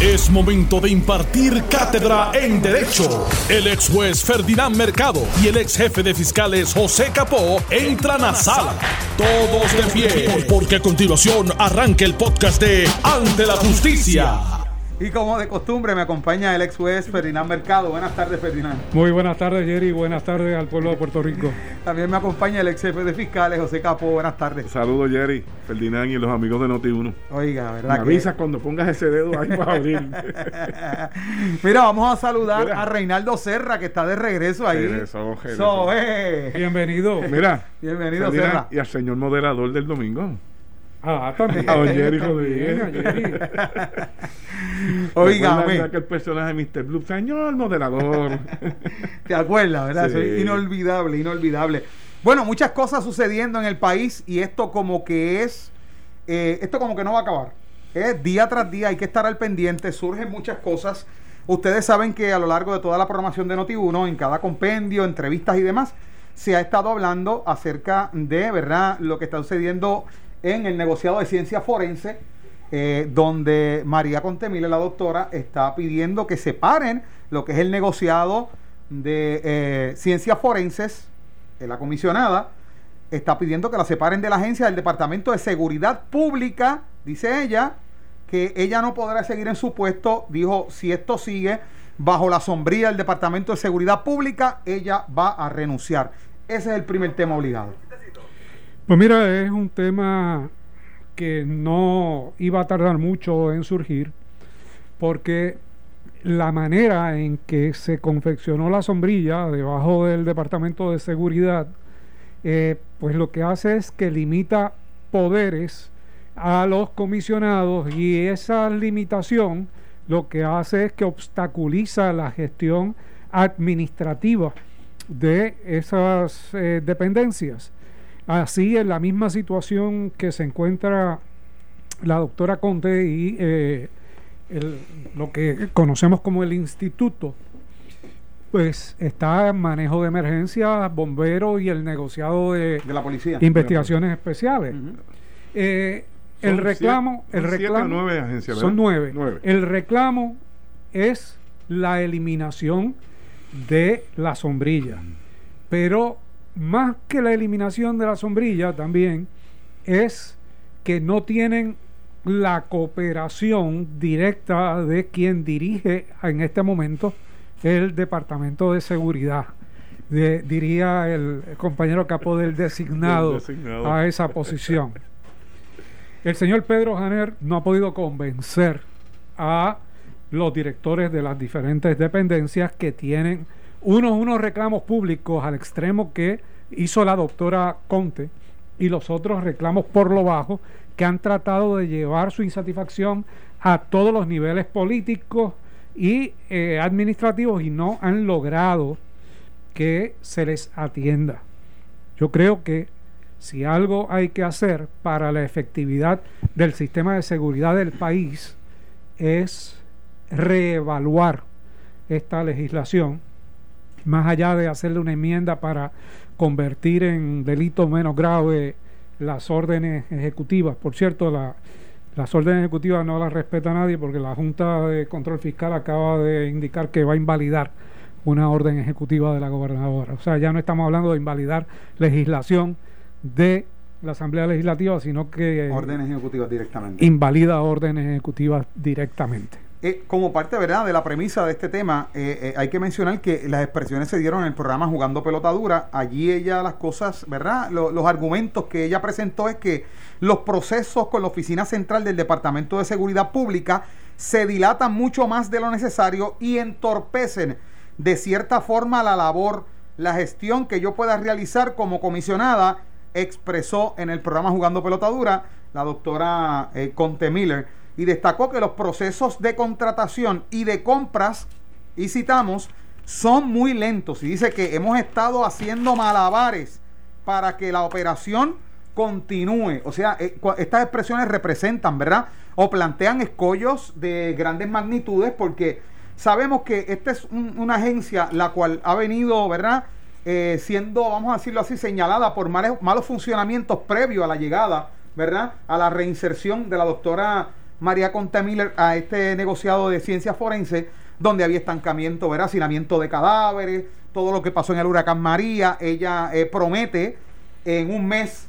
Es momento de impartir cátedra en Derecho. El ex juez Ferdinand Mercado y el ex jefe de fiscales José Capó entran a sala. Todos de pie, porque a continuación arranca el podcast de Ante la Justicia. Y como de costumbre me acompaña el ex juez Ferdinand Mercado. Buenas tardes, Ferdinand. Muy buenas tardes, Jerry. Buenas tardes al pueblo de Puerto Rico. También me acompaña el ex jefe de fiscales, José Capo. Buenas tardes. Saludos, Jerry, Ferdinand y los amigos de Noti1. Oiga, Me ¿verdad? que- avisas cuando pongas ese dedo ahí para abrir. Mira, vamos a saludar Mira. a Reinaldo Serra, que está de regreso ahí. Regresó, regresó. So, eh. Bienvenido. Mira, Bienvenido, Ferdinand, Serra. y al señor moderador del domingo. Ah, también. A don Jerry Rodríguez. a Jerry. Oiga, ¿Recuerdan ve, aquel personaje de Mr. Blue? Señor moderador. ¿te acuerdas, verdad? Sí. Es inolvidable, inolvidable. Bueno, muchas cosas sucediendo en el país y esto como que es, eh, esto como que no va a acabar. Es día tras día, hay que estar al pendiente, surgen muchas cosas. Ustedes saben que a lo largo de toda la programación de Noti1, en cada compendio, entrevistas y demás, se ha estado hablando acerca de, ¿verdad?, lo que está sucediendo en el negociado de ciencia forense, eh, donde María Contemile, la doctora, está pidiendo que separen lo que es el negociado de eh, ciencias forenses, la comisionada, está pidiendo que la separen de la agencia del Departamento de Seguridad Pública, dice ella, que ella no podrá seguir en su puesto, dijo, si esto sigue bajo la sombrilla del Departamento de Seguridad Pública, ella va a renunciar. Ese es el primer tema obligado. Pues mira, es un tema que no iba a tardar mucho en surgir, porque la manera en que se confeccionó la sombrilla debajo del Departamento de Seguridad, eh, pues lo que hace es que limita poderes a los comisionados y esa limitación lo que hace es que obstaculiza la gestión administrativa de esas eh, dependencias. Así, en la misma situación que se encuentra la doctora Conte y eh, el- lo que conocemos como el instituto, pues está en manejo de emergencia, bomberos y el negociado de De la policía. investigaciones especiales. Eh, el reclamo, siete- el reclamo, o nueve agencias, son nueve. Nueve. El reclamo es la eliminación de la sombrilla, pero más que la eliminación de la sombrilla también es que no tienen la cooperación directa de quien dirige en este momento el Departamento de Seguridad. De- diría el compañero capo del designado, Del designado. a esa posición. El señor Pedro Janer no ha podido convencer a los directores de las diferentes dependencias que tienen unos, unos reclamos públicos al extremo que hizo la doctora Conte y los otros reclamos por lo bajo que han tratado de llevar su insatisfacción a todos los niveles políticos y eh, administrativos y no han logrado que se les atienda. Yo creo que si algo hay que hacer para la efectividad del sistema de seguridad del país es reevaluar esta legislación, más allá de hacerle una enmienda para convertir en delito menos grave las órdenes ejecutivas. Por cierto, la- las órdenes ejecutivas no las respeta nadie porque la Junta de Control Fiscal acaba de indicar que va a invalidar una orden ejecutiva de la gobernadora. O sea, ya no estamos hablando de invalidar legislación de la Asamblea Legislativa, sino que Órdenes ejecutivas directamente. invalida órdenes ejecutivas directamente. Eh, como parte verdad de la premisa de este tema, eh, eh, hay que mencionar que las expresiones se dieron en el programa Jugando Pelotadura. Allí ella las cosas, ¿verdad? Lo- los argumentos que ella presentó es que los procesos con la Oficina Central del Departamento de Seguridad Pública se dilatan mucho más de lo necesario y entorpecen de cierta forma la labor, la gestión que yo pueda realizar como comisionada, expresó en el programa Jugando Pelotadura la doctora Conte Miller y destacó que los procesos de contratación y de compras, y citamos, son muy lentos y dice que hemos estado haciendo malabares para que la operación continúe. O sea, eh, estas expresiones representan, ¿verdad? O plantean escollos de grandes magnitudes porque sabemos que esta es un- una agencia la cual ha venido, ¿verdad? Eh, siendo, vamos a decirlo así, señalada por malos funcionamientos previos a la llegada, ¿verdad? A la reinserción de la doctora María Conte Miller a este negociado de ciencia forense, donde había estancamiento, ¿verdad? hacinamiento de cadáveres, todo lo que pasó en el huracán María. Ella eh, promete en un mes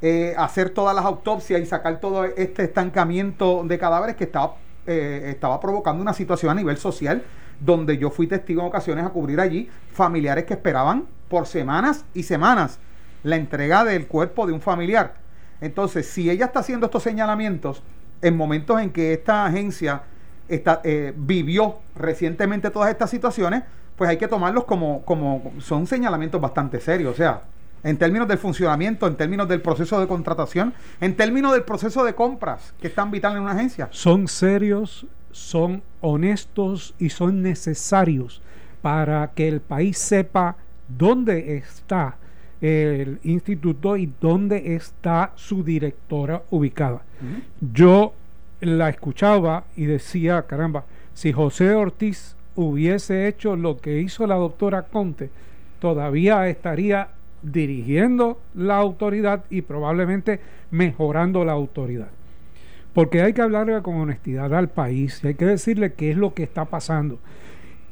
eh, hacer todas las autopsias y sacar todo este estancamiento de cadáveres que estaba, eh, estaba provocando una situación a nivel social, donde yo fui testigo en ocasiones a cubrir allí familiares que esperaban por semanas y semanas la entrega del cuerpo de un familiar. Entonces, si ella está haciendo estos señalamientos en momentos en que esta agencia está, eh, vivió recientemente todas estas situaciones, pues hay que tomarlos como, como son señalamientos bastante serios. O sea, en términos del funcionamiento, en términos del proceso de contratación, en términos del proceso de compras, que es tan vital en una agencia. Son serios, son honestos y son necesarios para que el país sepa dónde está el instituto y dónde está su directora ubicada. Yo la escuchaba y decía, caramba, si José Ortiz hubiese hecho lo que hizo la doctora Conte, todavía estaría dirigiendo la autoridad y probablemente mejorando la autoridad. Porque hay que hablarle con honestidad al país y hay que decirle qué es lo que está pasando.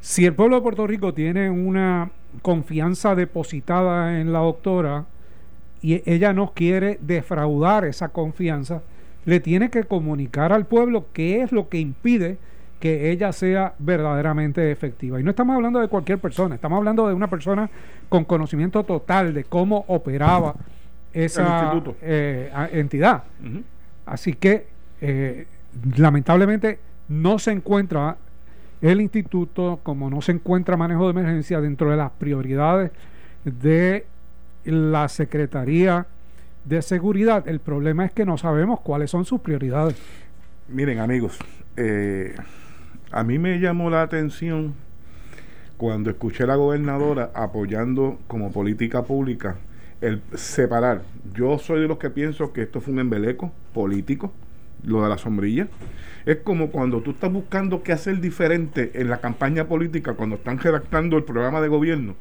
Si el pueblo de Puerto Rico tiene una confianza depositada en la doctora y ella no quiere defraudar esa confianza, le tiene que comunicar al pueblo qué es lo que impide que ella sea verdaderamente efectiva. Y no estamos hablando de cualquier persona, estamos hablando de una persona con conocimiento total de cómo operaba esa eh, entidad. Así que, eh, lamentablemente, no se encuentra el instituto, como no se encuentra manejo de emergencia dentro de las prioridades de la Secretaría de Seguridad, el problema es que no sabemos cuáles son sus prioridades. Miren amigos, eh, a mí me llamó la atención cuando escuché a la gobernadora apoyando como política pública el separar. Yo soy de los que pienso que esto fue un embeleco político, lo de la sombrilla. Es como cuando tú estás buscando qué hacer diferente en la campaña política, cuando están redactando el programa de gobierno,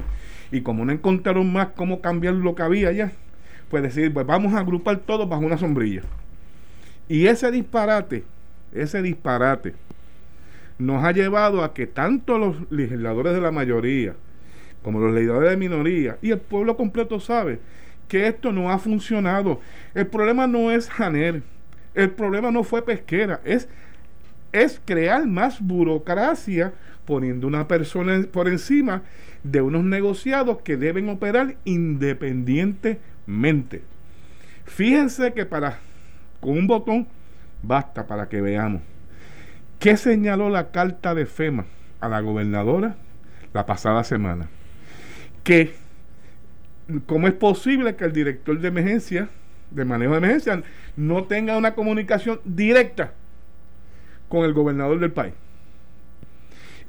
y como no encontraron más cómo cambiar lo que había ya, pues decir, pues vamos a agrupar todo bajo una sombrilla. Y ese disparate, ese disparate, nos ha llevado a que tanto los legisladores de la mayoría como los legisladores de minoría y el pueblo completo sabe que esto no ha funcionado. El problema no es Janer, el problema no fue pesquera, es, es crear más burocracia poniendo una persona por encima de unos negociados que deben operar independientemente. Fíjense que para con un botón basta para que veamos. ¿Qué señaló la carta de FEMA a la gobernadora la pasada semana? Que cómo es posible que el director de emergencia, de manejo de emergencia, no tenga una comunicación directa con el gobernador del país.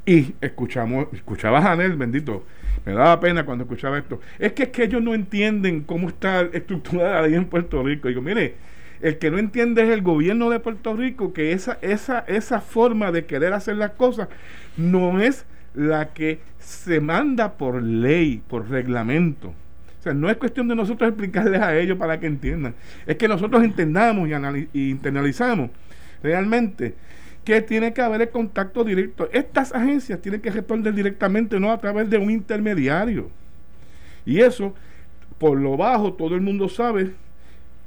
Y escuchamos, escuchaba a Janel, bendito, me daba pena cuando escuchaba esto. Es que es que ellos no entienden cómo está estructurada ahí en Puerto Rico. digo, mire, el que no entiende es el gobierno de Puerto Rico, que esa, esa, esa forma de querer hacer las cosas no es la que se manda por ley, por reglamento. No es cuestión de nosotros explicarles a ellos para que entiendan. Es que nosotros entendamos y, y internalizamos realmente que tiene que haber el contacto directo. Estas agencias tienen que responder directamente, no a través de un intermediario. Y eso, por lo bajo, todo el mundo sabe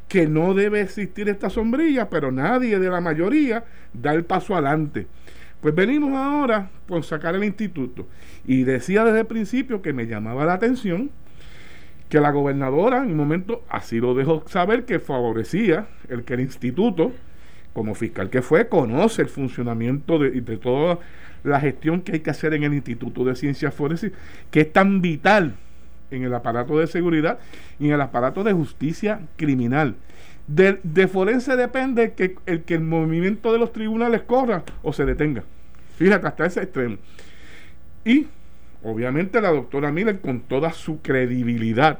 que no debe existir esta sombrilla, pero nadie de la mayoría da el paso adelante. Pues venimos ahora por sacar el instituto. Y decía desde el principio que me llamaba la atención que la gobernadora en un momento así lo dejó saber que favorecía el que el instituto, como fiscal que fue, conoce el funcionamiento de, de toda la gestión que hay que hacer en el Instituto de Ciencias Forenses, que es tan vital en el aparato de seguridad y en el aparato de justicia criminal. De, de forense depende que el que el movimiento de los tribunales corra o se detenga. Fíjate, hasta ese extremo. Y obviamente la doctora Miller, con toda su credibilidad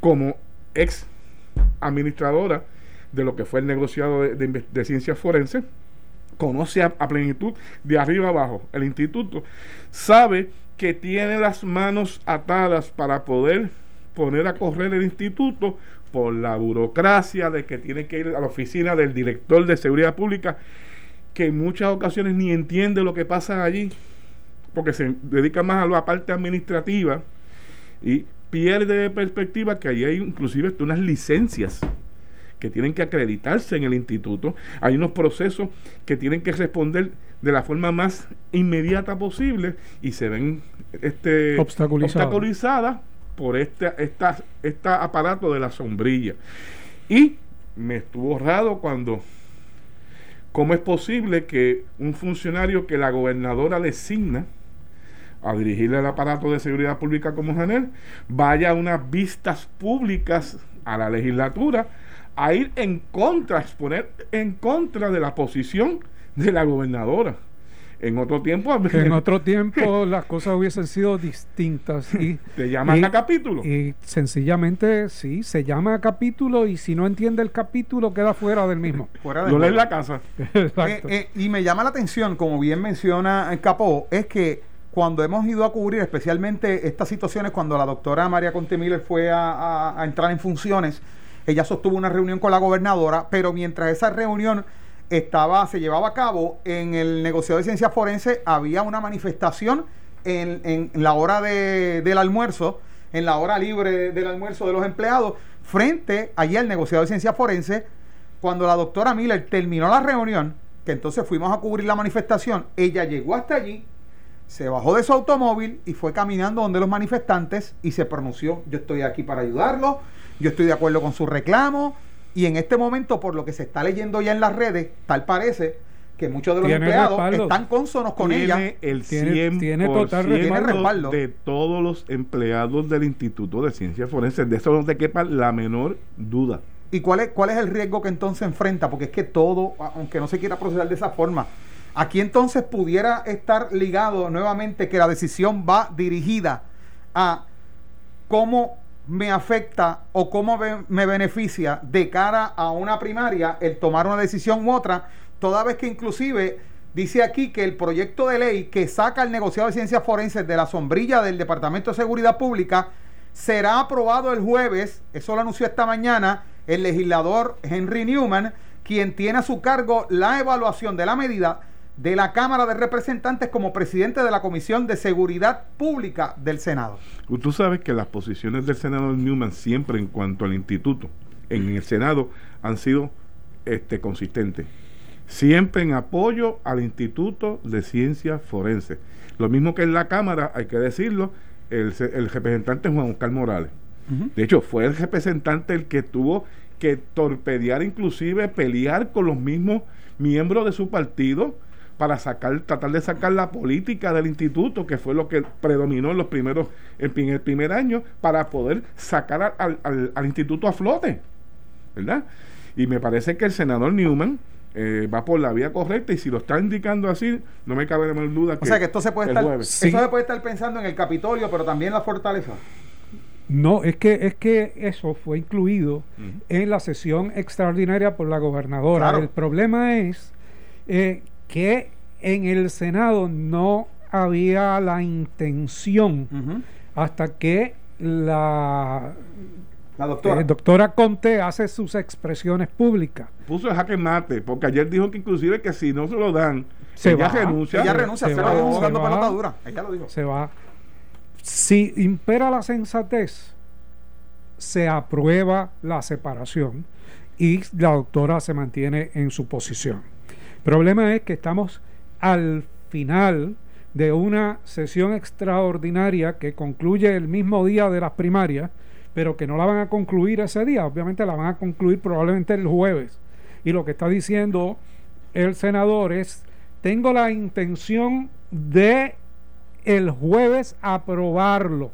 como ex administradora de lo que fue el negociado de, de, de ciencias forenses, conoce a, a, plenitud de arriba abajo el instituto, sabe que tiene las manos atadas para poder poner a correr el instituto por la burocracia de que tiene que ir a la oficina del director de seguridad pública, que en muchas ocasiones ni entiende lo que pasa allí, porque se dedica más a la parte administrativa y pierde de perspectiva que allí hay inclusive unas licencias que tienen que acreditarse en el instituto. Hay unos procesos que tienen que responder de la forma más inmediata posible y se ven este, obstaculizadas por este esta, este aparato de la sombrilla. Y me estuvo raro cuando, ¿cómo es posible que un funcionario que la gobernadora designa a dirigir el aparato de seguridad pública como Janel vaya a unas vistas públicas a la legislatura a ir en contra, exponer en contra de la posición de la gobernadora? En otro tiempo. En otro tiempo las cosas hubiesen sido distintas. Y, ¿Te llaman a capítulo? Y sencillamente, sí, se llama a capítulo y si no entiende el capítulo queda fuera del mismo. fuera de no en la casa. Eh, eh, y me llama la atención, como bien menciona Capó, es que cuando hemos ido a cubrir especialmente estas situaciones, cuando la doctora María Conte Miller fue a entrar en funciones, ella sostuvo una reunión con la gobernadora, pero mientras esa reunión estaba, se llevaba a cabo en el negociado de ciencia forense, había una manifestación en, la hora del almuerzo, en la hora libre del almuerzo de los empleados, frente allí al negociado de ciencia forense, cuando la doctora Miller terminó la reunión, que entonces fuimos a cubrir la manifestación, ella llegó hasta allí, se bajó de su automóvil y fue caminando donde los manifestantes y se pronunció, yo estoy aquí para ayudarlo, yo estoy de acuerdo con su reclamo, y en este momento, por lo que se está leyendo ya en las redes, tal parece que muchos de los empleados están consonos con ella. El 100% tiene, total respaldo de todos los empleados del Instituto de Ciencias Forenses. De eso no te quepa la menor duda. ¿Y cuál es, cuál es el riesgo que entonces enfrenta? Porque es que todo, aunque no se quiera procesar de esa forma, aquí entonces pudiera estar ligado nuevamente que la decisión va dirigida a cómo me afecta o cómo me beneficia de cara a una primaria el tomar una decisión u otra, toda vez que inclusive dice aquí que el proyecto de ley que saca el negociado de ciencias forenses de la sombrilla del Departamento de Seguridad Pública será aprobado el jueves, eso lo anunció esta mañana el legislador Henry Newman, quien tiene a su cargo la evaluación de la medida de la Cámara de Representantes como presidente de la Comisión de Seguridad Pública del Senado. Tú sabes que las posiciones del senador Newman siempre en cuanto al instituto, en el Senado, han sido este, consistentes. Siempre en apoyo al Instituto de Ciencias Forenses. Lo mismo que en la Cámara, hay que decirlo, el, representante Juan Oscar Morales. De hecho, fue el representante el que tuvo que torpedear, inclusive pelear con los mismos miembros de su partido para sacar, tratar de sacar la política del instituto, que fue lo que predominó en los primeros, en el primer año, para poder sacar al, al, instituto a flote, ¿verdad? Y me parece que el senador Newman eh, va por la vía correcta y si lo está indicando así, no me cabe de más duda que. O sea que esto se puede estar, se puede estar pensando en el Capitolio, pero también la fortaleza. No, es que, es que eso fue incluido en la sesión extraordinaria por la gobernadora. El problema es eh, que en el Senado no había la intención hasta que la, la doctora. Eh, doctora Conte hace sus expresiones públicas. Puso el jaque mate, porque ayer dijo que inclusive que si no se lo dan, se ella renuncia. Ella renuncia, se, se, va, va, Ella lo dijo. Se va. Si impera la sensatez, se aprueba la separación y la doctora se mantiene en su posición. Problema es que estamos al final de una sesión extraordinaria que concluye el mismo día de las primarias, pero que no la van a concluir ese día, obviamente la van a concluir probablemente el jueves. Y lo que está diciendo el senador es, tengo la intención de el jueves aprobarlo.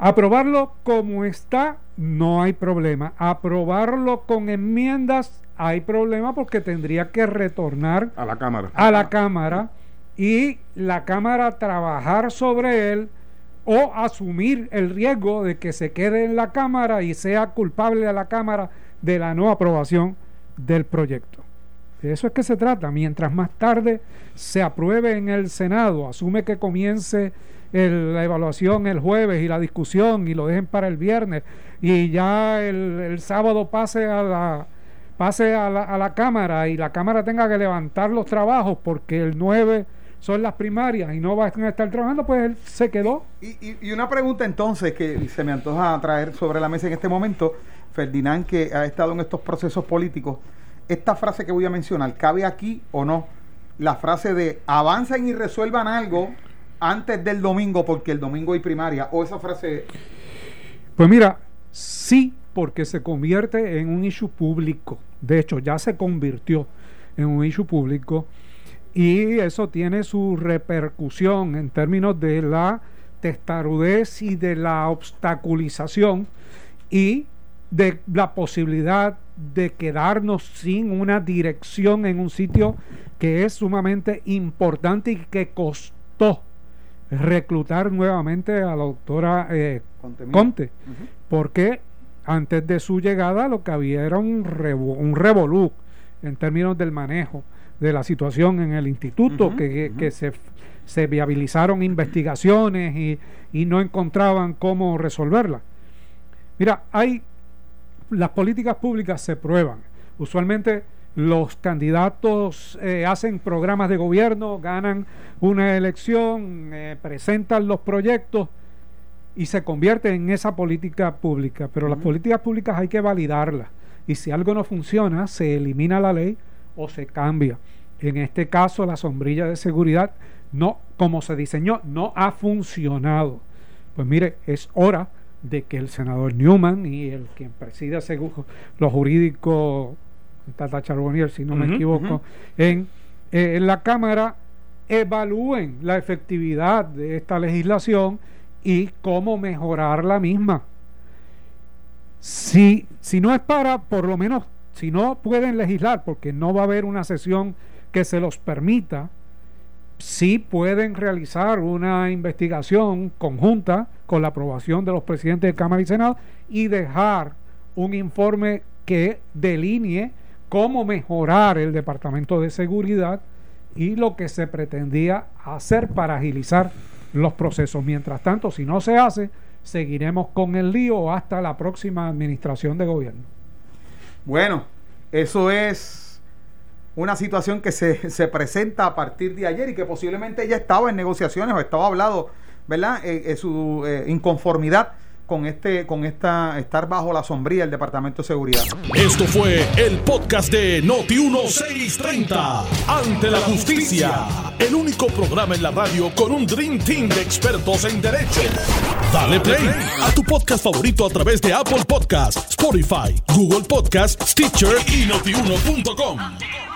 Aprobarlo como está, no hay problema. Aprobarlo con enmiendas, hay problema porque tendría que retornar a la Cámara. A la Cámara y la Cámara trabajar sobre él o asumir el riesgo de que se quede en la Cámara y sea culpable a la Cámara de la no aprobación del proyecto. De eso es que se trata. Mientras más tarde se apruebe en el Senado, asume que comience la evaluación el jueves y la discusión y lo dejen para el viernes y ya el, sábado pase a la pase a la, a la Cámara y la Cámara tenga que levantar los trabajos porque el 9 son las primarias y no van a estar trabajando, pues él se quedó. Y, y, una pregunta entonces que se me antoja traer sobre la mesa en este momento, Ferdinand, que ha estado en estos procesos políticos, esta frase que voy a mencionar, ¿cabe aquí o no? La frase de avancen y resuelvan algo antes del domingo porque el domingo hay primaria o esa frase pues mira sí porque se convierte en un issue público. De hecho ya se convirtió en un issue público y eso tiene su repercusión en términos de la testarudez y de la obstaculización y de la posibilidad de quedarnos sin una dirección en un sitio que es sumamente importante y que costó reclutar nuevamente a la doctora eh, Conte, porque antes de su llegada lo que había era un, un revolú en términos del manejo de la situación en el instituto, que, se, se, viabilizaron investigaciones y, y no encontraban cómo resolverla. Mira, hay las políticas públicas se prueban. Usualmente los candidatos eh, hacen programas de gobierno, ganan una elección, eh, presentan los proyectos y se convierte en esa política pública. Pero las políticas públicas hay que validarlas. Y si algo no funciona, se elimina la ley o se cambia. En este caso, la sombrilla de seguridad, no, como se diseñó, no ha funcionado. Pues mire, es hora de que el senador Newman y el quien preside los jurídicos Tata Charbonnier, si no me equivoco, en, eh, en la Cámara evalúen la efectividad de esta legislación y cómo mejorar la misma. Si, si no es para, por lo menos, si no pueden legislar, porque no va a haber una sesión que se los permita, sí pueden realizar una investigación conjunta con la aprobación de los presidentes de Cámara y Senado y dejar un informe que delinee cómo mejorar el Departamento de Seguridad y lo que se pretendía hacer para agilizar los procesos. Mientras tanto, si no se hace, seguiremos con el lío hasta la próxima administración de gobierno. Bueno, eso es una situación que se, se presenta a partir de ayer y que posiblemente ya estaba en negociaciones o estaba hablado, ¿verdad? Eh, su eh, inconformidad con este con esta estar bajo la sombría del Departamento de Seguridad. Esto fue el podcast de Noti 1630. Ante la justicia, el único programa en la radio con un dream team de expertos en derecho. Dale play a tu podcast favorito a través de Apple Podcasts, Spotify, Google Podcasts, Stitcher y notiuno.com.